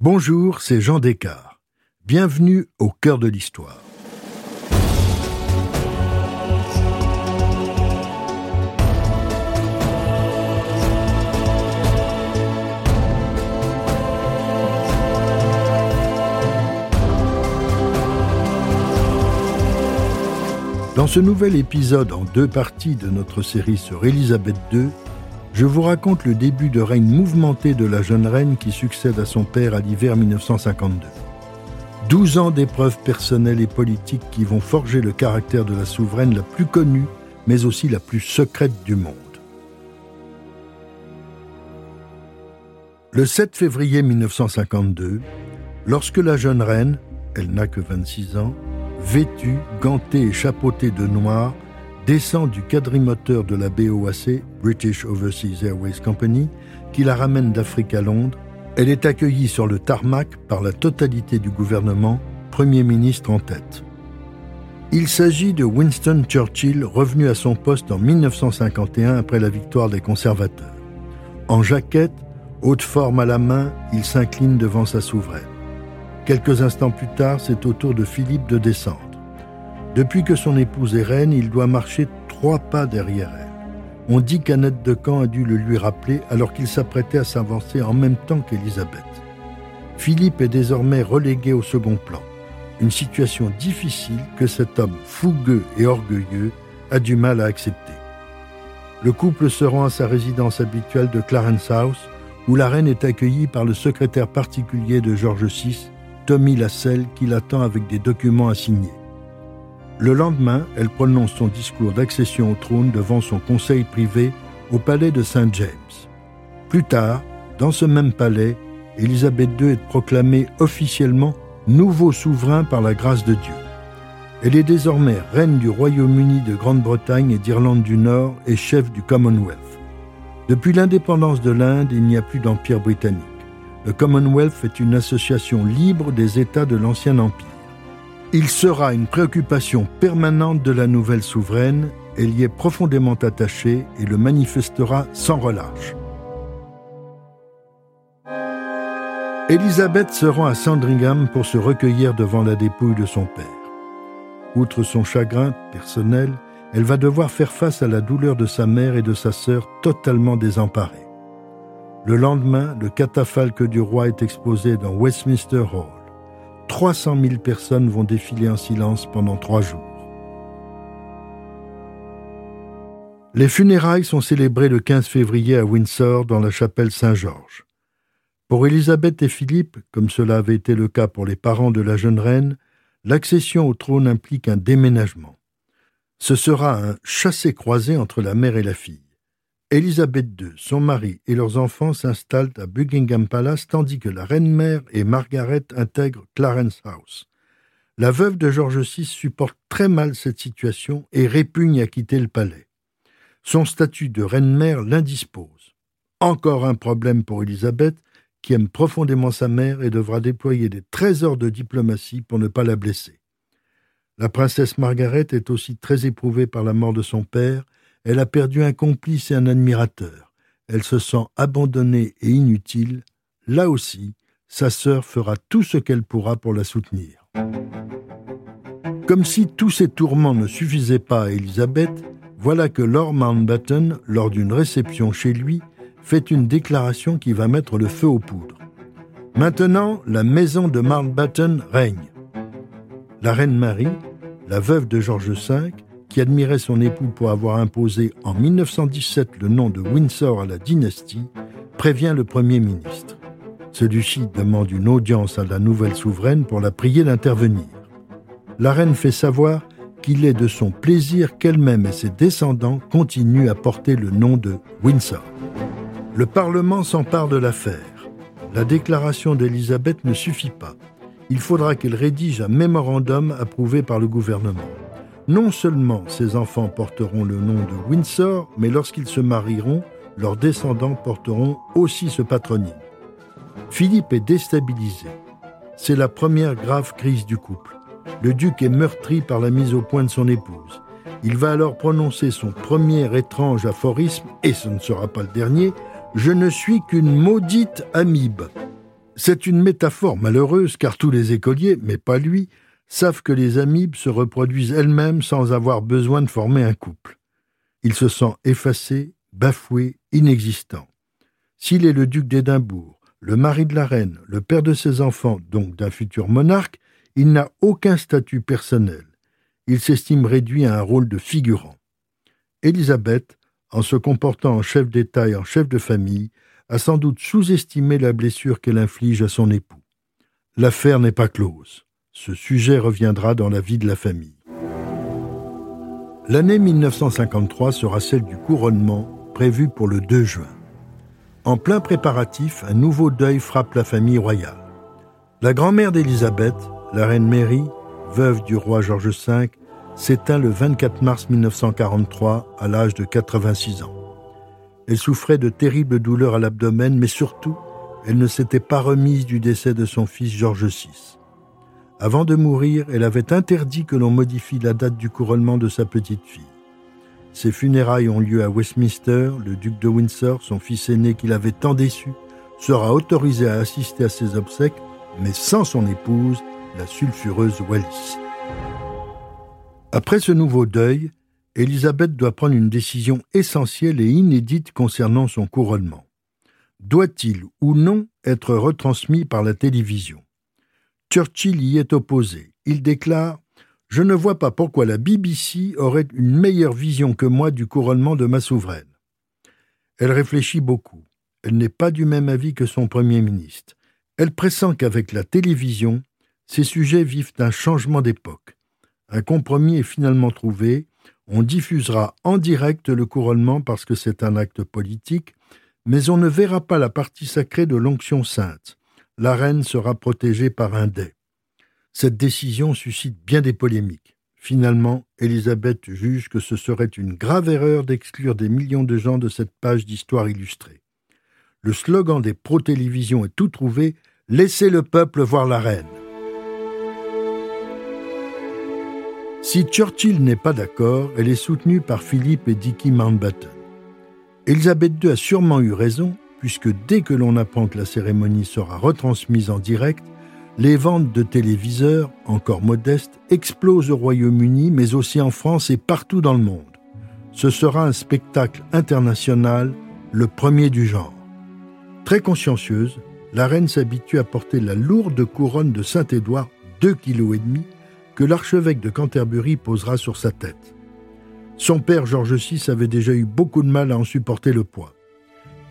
Bonjour, c'est Jean Descartes. Bienvenue au cœur de l'histoire. Dans ce nouvel épisode en deux parties de notre série sur Élisabeth II, je vous raconte le début de règne mouvementé de la jeune reine qui succède à son père à l'hiver 1952. Douze ans d'épreuves personnelles et politiques qui vont forger le caractère de la souveraine la plus connue, mais aussi la plus secrète du monde. Le 7 février 1952, lorsque la jeune reine, elle n'a que 26 ans, vêtue, gantée et chapeautée de noir, descend du quadrimoteur de la BOAC, British Overseas Airways Company, qui la ramène d'Afrique à Londres. Elle est accueillie sur le tarmac par la totalité du gouvernement, Premier ministre en tête. Il s'agit de Winston Churchill, revenu à son poste en 1951 après la victoire des conservateurs. En jaquette, haute forme à la main, il s'incline devant sa souveraine. Quelques instants plus tard, c'est au tour de Philippe de descendre. Depuis que son épouse est reine, il doit marcher trois pas derrière elle. On dit qu'Annette de Camp a dû le lui rappeler alors qu'il s'apprêtait à s'avancer en même temps qu'Élisabeth. Philippe est désormais relégué au second plan, une situation difficile que cet homme fougueux et orgueilleux a du mal à accepter. Le couple se rend à sa résidence habituelle de Clarence House, où la reine est accueillie par le secrétaire particulier de George VI, Tommy Lasselle, qui l'attend avec des documents à signer. Le lendemain, elle prononce son discours d'accession au trône devant son conseil privé au palais de Saint James. Plus tard, dans ce même palais, Élisabeth II est proclamée officiellement nouveau souverain par la grâce de Dieu. Elle est désormais reine du Royaume-Uni de Grande-Bretagne et d'Irlande du Nord et chef du Commonwealth. Depuis l'indépendance de l'Inde, il n'y a plus d'empire britannique. Le Commonwealth est une association libre des États de l'ancien empire. Il sera une préoccupation permanente de la nouvelle souveraine, elle y est profondément attachée et le manifestera sans relâche. Elisabeth se rend à Sandringham pour se recueillir devant la dépouille de son père. Outre son chagrin personnel, elle va devoir faire face à la douleur de sa mère et de sa sœur totalement désemparées. Le lendemain, le catafalque du roi est exposé dans Westminster Hall. 300 000 personnes vont défiler en silence pendant trois jours. Les funérailles sont célébrées le 15 février à Windsor dans la chapelle Saint-Georges. Pour Élisabeth et Philippe, comme cela avait été le cas pour les parents de la jeune reine, l'accession au trône implique un déménagement. Ce sera un chassé-croisé entre la mère et la fille. Élisabeth II, son mari et leurs enfants s'installent à Buckingham Palace tandis que la reine-mère et Margaret intègrent Clarence House. La veuve de George VI supporte très mal cette situation et répugne à quitter le palais. Son statut de reine-mère l'indispose. Encore un problème pour Élisabeth, qui aime profondément sa mère et devra déployer des trésors de diplomatie pour ne pas la blesser. La princesse Margaret est aussi très éprouvée par la mort de son père elle a perdu un complice et un admirateur. Elle se sent abandonnée et inutile. Là aussi, sa sœur fera tout ce qu'elle pourra pour la soutenir. Comme si tous ces tourments ne suffisaient pas à Elisabeth, voilà que Lord Mountbatten, lors d'une réception chez lui, fait une déclaration qui va mettre le feu aux poudres. Maintenant, la maison de Mountbatten règne. La reine Marie, la veuve de George V, qui admirait son époux pour avoir imposé en 1917 le nom de Windsor à la dynastie, prévient le Premier ministre. Celui-ci demande une audience à la nouvelle souveraine pour la prier d'intervenir. La reine fait savoir qu'il est de son plaisir qu'elle-même et ses descendants continuent à porter le nom de Windsor. Le Parlement s'empare de l'affaire. La déclaration d'Élisabeth ne suffit pas. Il faudra qu'elle rédige un mémorandum approuvé par le gouvernement. Non seulement ces enfants porteront le nom de Windsor, mais lorsqu'ils se marieront, leurs descendants porteront aussi ce patronyme. Philippe est déstabilisé. C'est la première grave crise du couple. Le duc est meurtri par la mise au point de son épouse. Il va alors prononcer son premier étrange aphorisme, et ce ne sera pas le dernier, Je ne suis qu'une maudite amibe. C'est une métaphore malheureuse car tous les écoliers, mais pas lui, savent que les amibes se reproduisent elles-mêmes sans avoir besoin de former un couple. Il se sent effacé, bafoué, inexistant. S'il est le duc d'Édimbourg, le mari de la reine, le père de ses enfants, donc d'un futur monarque, il n'a aucun statut personnel. Il s'estime réduit à un rôle de figurant. Élisabeth, en se comportant en chef d'État et en chef de famille, a sans doute sous-estimé la blessure qu'elle inflige à son époux. L'affaire n'est pas close. Ce sujet reviendra dans la vie de la famille. L'année 1953 sera celle du couronnement, prévu pour le 2 juin. En plein préparatif, un nouveau deuil frappe la famille royale. La grand-mère d'Élisabeth, la reine Mary, veuve du roi George V, s'éteint le 24 mars 1943 à l'âge de 86 ans. Elle souffrait de terribles douleurs à l'abdomen, mais surtout, elle ne s'était pas remise du décès de son fils George VI. Avant de mourir, elle avait interdit que l'on modifie la date du couronnement de sa petite fille. Ses funérailles ont lieu à Westminster. Le duc de Windsor, son fils aîné qui l'avait tant déçu, sera autorisé à assister à ses obsèques, mais sans son épouse, la sulfureuse Wallis. Après ce nouveau deuil, Élisabeth doit prendre une décision essentielle et inédite concernant son couronnement. Doit-il ou non être retransmis par la télévision? Churchill y est opposé. Il déclare Je ne vois pas pourquoi la BBC aurait une meilleure vision que moi du couronnement de ma souveraine. Elle réfléchit beaucoup. Elle n'est pas du même avis que son Premier ministre. Elle pressent qu'avec la télévision, ces sujets vivent un changement d'époque. Un compromis est finalement trouvé on diffusera en direct le couronnement parce que c'est un acte politique, mais on ne verra pas la partie sacrée de l'onction sainte. La reine sera protégée par un dais. Cette décision suscite bien des polémiques. Finalement, Élisabeth juge que ce serait une grave erreur d'exclure des millions de gens de cette page d'histoire illustrée. Le slogan des pro-télévisions est tout trouvé Laissez le peuple voir la reine. Si Churchill n'est pas d'accord, elle est soutenue par Philippe et Dickie Mountbatten. Elisabeth II a sûrement eu raison, puisque dès que l'on apprend que la cérémonie sera retransmise en direct, les ventes de téléviseurs, encore modestes, explosent au Royaume-Uni, mais aussi en France et partout dans le monde. Ce sera un spectacle international, le premier du genre. Très consciencieuse, la reine s'habitue à porter la lourde couronne de Saint-Édouard, 2,5 kg, que l'archevêque de Canterbury posera sur sa tête. Son père George VI avait déjà eu beaucoup de mal à en supporter le poids.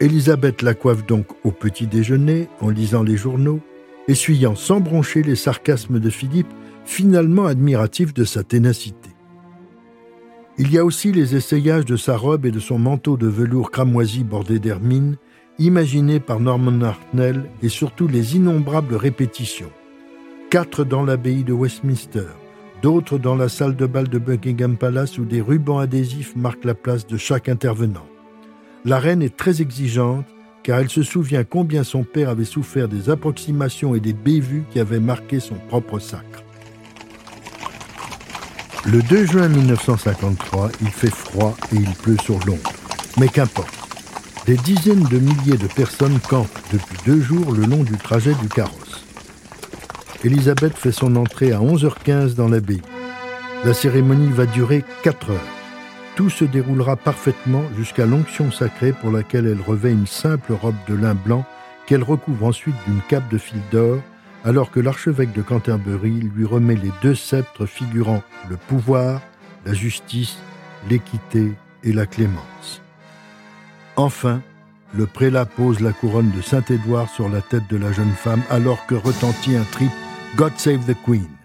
Élisabeth la coiffe donc au petit déjeuner, en lisant les journaux, essuyant sans broncher les sarcasmes de Philippe, finalement admiratif de sa ténacité. Il y a aussi les essayages de sa robe et de son manteau de velours cramoisi bordé d'hermine, imaginés par Norman Hartnell, et surtout les innombrables répétitions quatre dans l'abbaye de Westminster, d'autres dans la salle de bal de Buckingham Palace où des rubans adhésifs marquent la place de chaque intervenant. La reine est très exigeante car elle se souvient combien son père avait souffert des approximations et des bévues qui avaient marqué son propre sacre. Le 2 juin 1953, il fait froid et il pleut sur Londres. Mais qu'importe. Des dizaines de milliers de personnes campent depuis deux jours le long du trajet du carrosse. Elisabeth fait son entrée à 11h15 dans l'abbaye. La cérémonie va durer 4 heures. Tout se déroulera parfaitement jusqu'à l'onction sacrée pour laquelle elle revêt une simple robe de lin blanc qu'elle recouvre ensuite d'une cape de fil d'or, alors que l'archevêque de Canterbury lui remet les deux sceptres figurant le pouvoir, la justice, l'équité et la clémence. Enfin, le prélat pose la couronne de Saint-Édouard sur la tête de la jeune femme alors que retentit un trip God Save the Queen.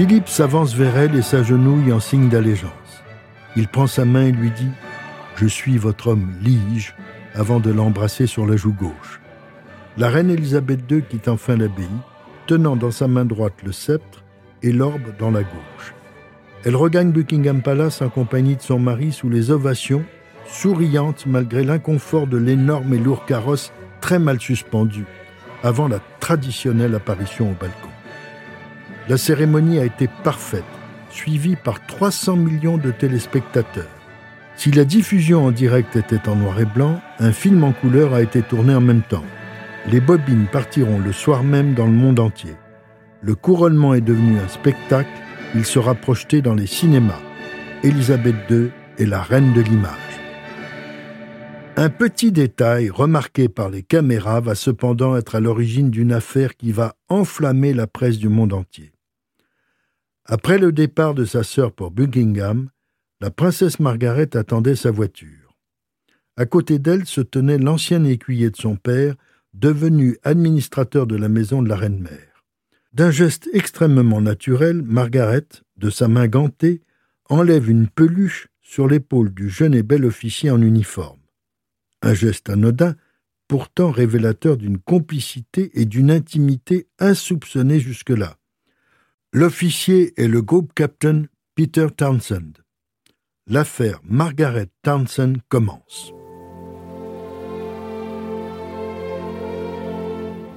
Philippe s'avance vers elle et s'agenouille en signe d'allégeance. Il prend sa main et lui dit Je suis votre homme, lige, avant de l'embrasser sur la joue gauche. La reine Élisabeth II quitte enfin l'abbaye, tenant dans sa main droite le sceptre et l'orbe dans la gauche. Elle regagne Buckingham Palace en compagnie de son mari sous les ovations souriante malgré l'inconfort de l'énorme et lourd carrosse très mal suspendu, avant la traditionnelle apparition au balcon. La cérémonie a été parfaite, suivie par 300 millions de téléspectateurs. Si la diffusion en direct était en noir et blanc, un film en couleur a été tourné en même temps. Les bobines partiront le soir même dans le monde entier. Le couronnement est devenu un spectacle, il sera projeté dans les cinémas. Élisabeth II est la reine de l'image. Un petit détail remarqué par les caméras va cependant être à l'origine d'une affaire qui va enflammer la presse du monde entier. Après le départ de sa sœur pour Buckingham, la princesse Margaret attendait sa voiture. À côté d'elle se tenait l'ancien écuyer de son père, devenu administrateur de la maison de la reine-mère. D'un geste extrêmement naturel, Margaret, de sa main gantée, enlève une peluche sur l'épaule du jeune et bel officier en uniforme. Un geste anodin, pourtant révélateur d'une complicité et d'une intimité insoupçonnées jusque-là. L'officier est le groupe captain Peter Townsend. L'affaire Margaret Townsend commence.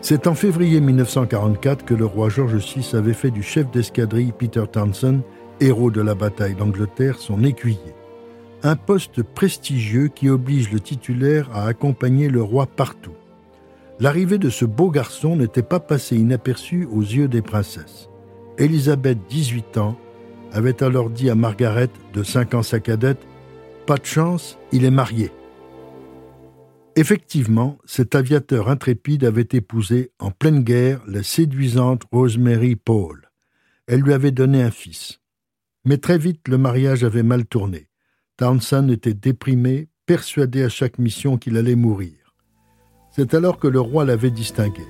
C'est en février 1944 que le roi George VI avait fait du chef d'escadrille Peter Townsend, héros de la bataille d'Angleterre, son écuyer. Un poste prestigieux qui oblige le titulaire à accompagner le roi partout. L'arrivée de ce beau garçon n'était pas passée inaperçue aux yeux des princesses. Élisabeth, 18 ans, avait alors dit à Margaret, de 5 ans sa cadette, Pas de chance, il est marié. Effectivement, cet aviateur intrépide avait épousé en pleine guerre la séduisante Rosemary Paul. Elle lui avait donné un fils. Mais très vite, le mariage avait mal tourné. Townsend était déprimé, persuadé à chaque mission qu'il allait mourir. C'est alors que le roi l'avait distingué.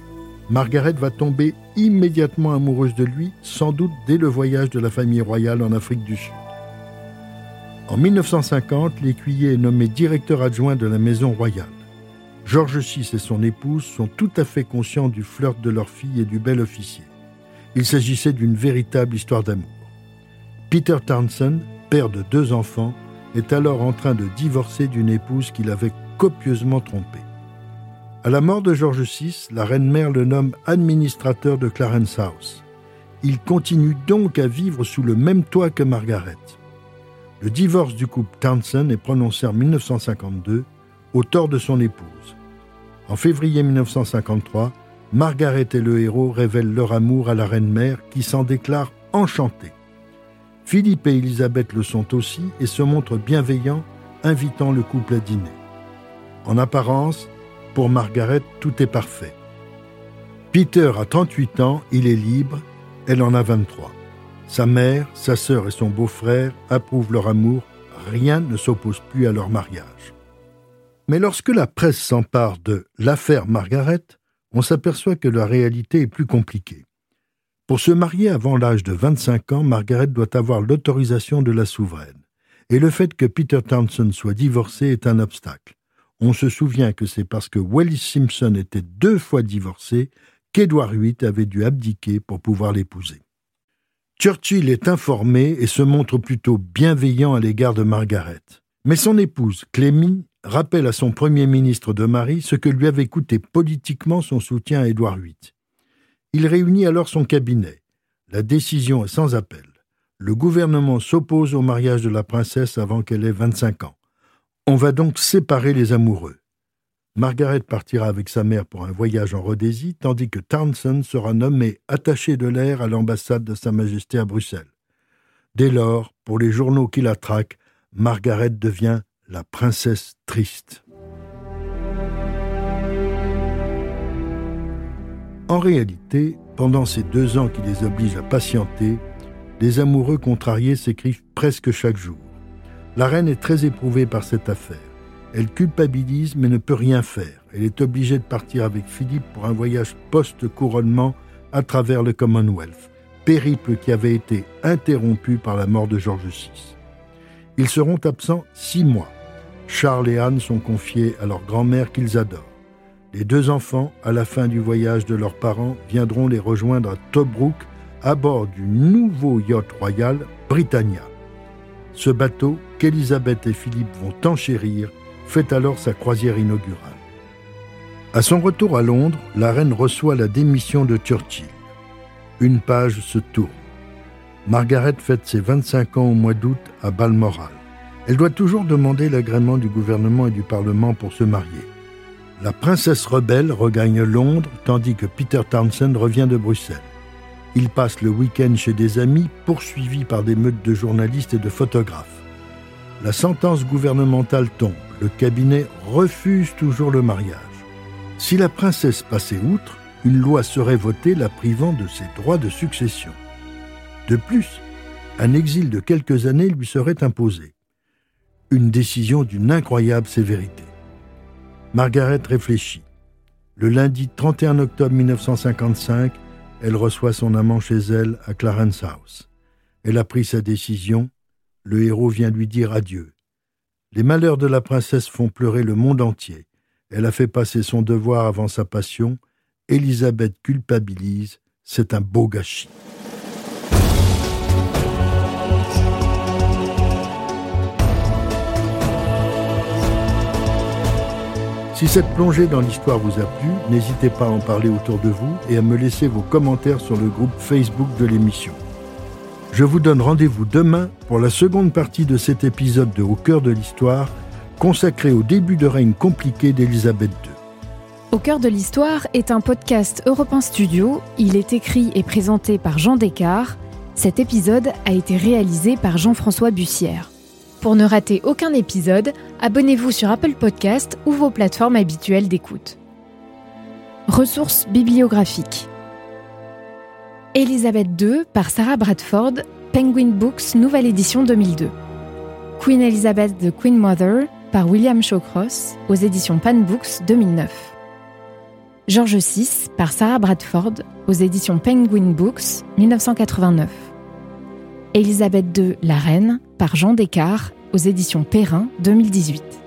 Margaret va tomber immédiatement amoureuse de lui, sans doute dès le voyage de la famille royale en Afrique du Sud. En 1950, l'écuyer est nommé directeur adjoint de la maison royale. George VI et son épouse sont tout à fait conscients du flirt de leur fille et du bel officier. Il s'agissait d'une véritable histoire d'amour. Peter Townsend, père de deux enfants, est alors en train de divorcer d'une épouse qu'il avait copieusement trompée. À la mort de George VI, la reine-mère le nomme administrateur de Clarence House. Il continue donc à vivre sous le même toit que Margaret. Le divorce du couple Townsend est prononcé en 1952 au tort de son épouse. En février 1953, Margaret et le héros révèlent leur amour à la reine-mère qui s'en déclare enchantée. Philippe et Elisabeth le sont aussi et se montrent bienveillants, invitant le couple à dîner. En apparence, pour Margaret, tout est parfait. Peter a 38 ans, il est libre, elle en a 23. Sa mère, sa sœur et son beau-frère approuvent leur amour, rien ne s'oppose plus à leur mariage. Mais lorsque la presse s'empare de l'affaire Margaret, on s'aperçoit que la réalité est plus compliquée. Pour se marier avant l'âge de 25 ans, Margaret doit avoir l'autorisation de la souveraine. Et le fait que Peter Townsend soit divorcé est un obstacle. On se souvient que c'est parce que Wallis Simpson était deux fois divorcé qu'Édouard VIII avait dû abdiquer pour pouvoir l'épouser. Churchill est informé et se montre plutôt bienveillant à l'égard de Margaret. Mais son épouse, Clémy, rappelle à son Premier ministre de Marie ce que lui avait coûté politiquement son soutien à Édouard VIII. Il réunit alors son cabinet. La décision est sans appel. Le gouvernement s'oppose au mariage de la princesse avant qu'elle ait 25 ans. On va donc séparer les amoureux. Margaret partira avec sa mère pour un voyage en Rhodésie, tandis que Townsend sera nommé attaché de l'air à l'ambassade de Sa Majesté à Bruxelles. Dès lors, pour les journaux qui la traquent, Margaret devient la princesse triste. En réalité, pendant ces deux ans qui les obligent à patienter, les amoureux contrariés s'écrivent presque chaque jour. La reine est très éprouvée par cette affaire. Elle culpabilise mais ne peut rien faire. Elle est obligée de partir avec Philippe pour un voyage post-couronnement à travers le Commonwealth, périple qui avait été interrompu par la mort de George VI. Ils seront absents six mois. Charles et Anne sont confiés à leur grand-mère qu'ils adorent. Les deux enfants, à la fin du voyage de leurs parents, viendront les rejoindre à Tobruk à bord du nouveau yacht royal Britannia. Ce bateau, qu'Élisabeth et Philippe vont enchérir, fait alors sa croisière inaugurale. À son retour à Londres, la reine reçoit la démission de Churchill. Une page se tourne. Margaret fête ses 25 ans au mois d'août à Balmoral. Elle doit toujours demander l'agrément du gouvernement et du Parlement pour se marier. La princesse rebelle regagne Londres tandis que Peter Townsend revient de Bruxelles. Il passe le week-end chez des amis poursuivis par des meutes de journalistes et de photographes. La sentence gouvernementale tombe. Le cabinet refuse toujours le mariage. Si la princesse passait outre, une loi serait votée la privant de ses droits de succession. De plus, un exil de quelques années lui serait imposé. Une décision d'une incroyable sévérité. Margaret réfléchit. Le lundi 31 octobre 1955, elle reçoit son amant chez elle à Clarence House. Elle a pris sa décision. Le héros vient lui dire adieu. Les malheurs de la princesse font pleurer le monde entier. Elle a fait passer son devoir avant sa passion. Élisabeth culpabilise. C'est un beau gâchis. Si cette plongée dans l'histoire vous a plu, n'hésitez pas à en parler autour de vous et à me laisser vos commentaires sur le groupe Facebook de l'émission. Je vous donne rendez-vous demain pour la seconde partie de cet épisode de Au cœur de l'histoire, consacré au début de règne compliqué d'Élisabeth II. Au cœur de l'histoire est un podcast Europe 1 Studio. Il est écrit et présenté par Jean Descartes. Cet épisode a été réalisé par Jean-François Bussière. Pour ne rater aucun épisode, abonnez-vous sur Apple Podcast ou vos plateformes habituelles d'écoute. Ressources bibliographiques. Elizabeth II par Sarah Bradford, Penguin Books, nouvelle édition 2002. Queen Elizabeth the Queen Mother par William Shawcross aux éditions Pan Books 2009. George VI par Sarah Bradford aux éditions Penguin Books 1989. Élisabeth II, la reine, par Jean Descartes, aux éditions Perrin 2018.